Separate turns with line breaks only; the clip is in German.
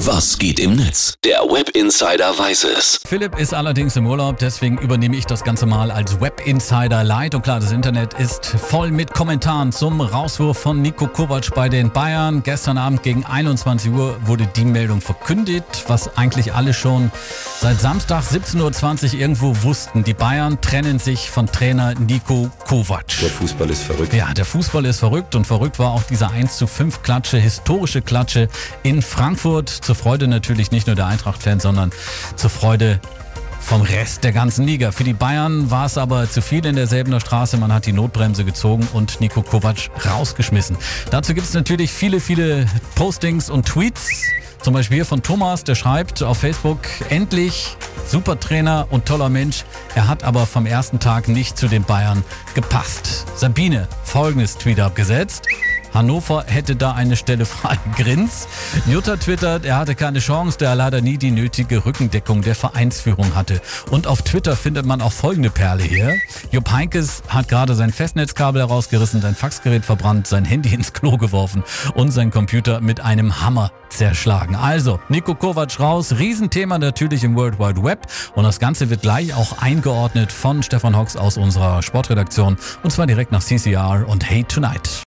Was geht im Netz? Der Web Insider weiß es.
Philipp ist allerdings im Urlaub, deswegen übernehme ich das Ganze mal als Web Insider Light. Und klar, das Internet ist voll mit Kommentaren zum Rauswurf von Nico Kovac bei den Bayern. Gestern Abend gegen 21 Uhr wurde die Meldung verkündet, was eigentlich alle schon seit Samstag 17.20 Uhr irgendwo wussten. Die Bayern trennen sich von Trainer Nico Kovac.
Der Fußball ist verrückt.
Ja, der Fußball ist verrückt und verrückt war auch diese 1 zu 5 Klatsche, historische Klatsche in Frankfurt zur Freude natürlich nicht nur der Eintracht-Fans, sondern zur Freude vom Rest der ganzen Liga. Für die Bayern war es aber zu viel in derselben Straße. Man hat die Notbremse gezogen und Nico Kovac rausgeschmissen. Dazu gibt es natürlich viele, viele Postings und Tweets. Zum Beispiel von Thomas, der schreibt auf Facebook, endlich super Trainer und toller Mensch. Er hat aber vom ersten Tag nicht zu den Bayern gepasst. Sabine, folgendes Tweet abgesetzt. Hannover hätte da eine Stelle frei. Grins. Jutta twittert, er hatte keine Chance, da er leider nie die nötige Rückendeckung der Vereinsführung hatte. Und auf Twitter findet man auch folgende Perle hier. Jupp Heinkes hat gerade sein Festnetzkabel herausgerissen, sein Faxgerät verbrannt, sein Handy ins Klo geworfen und sein Computer mit einem Hammer zerschlagen. Also, Nico Kovac raus, Riesenthema natürlich im World Wide Web und das Ganze wird gleich auch eingeordnet von Stefan Hawks aus unserer Sportredaktion und zwar direkt nach CCR und Hey Tonight.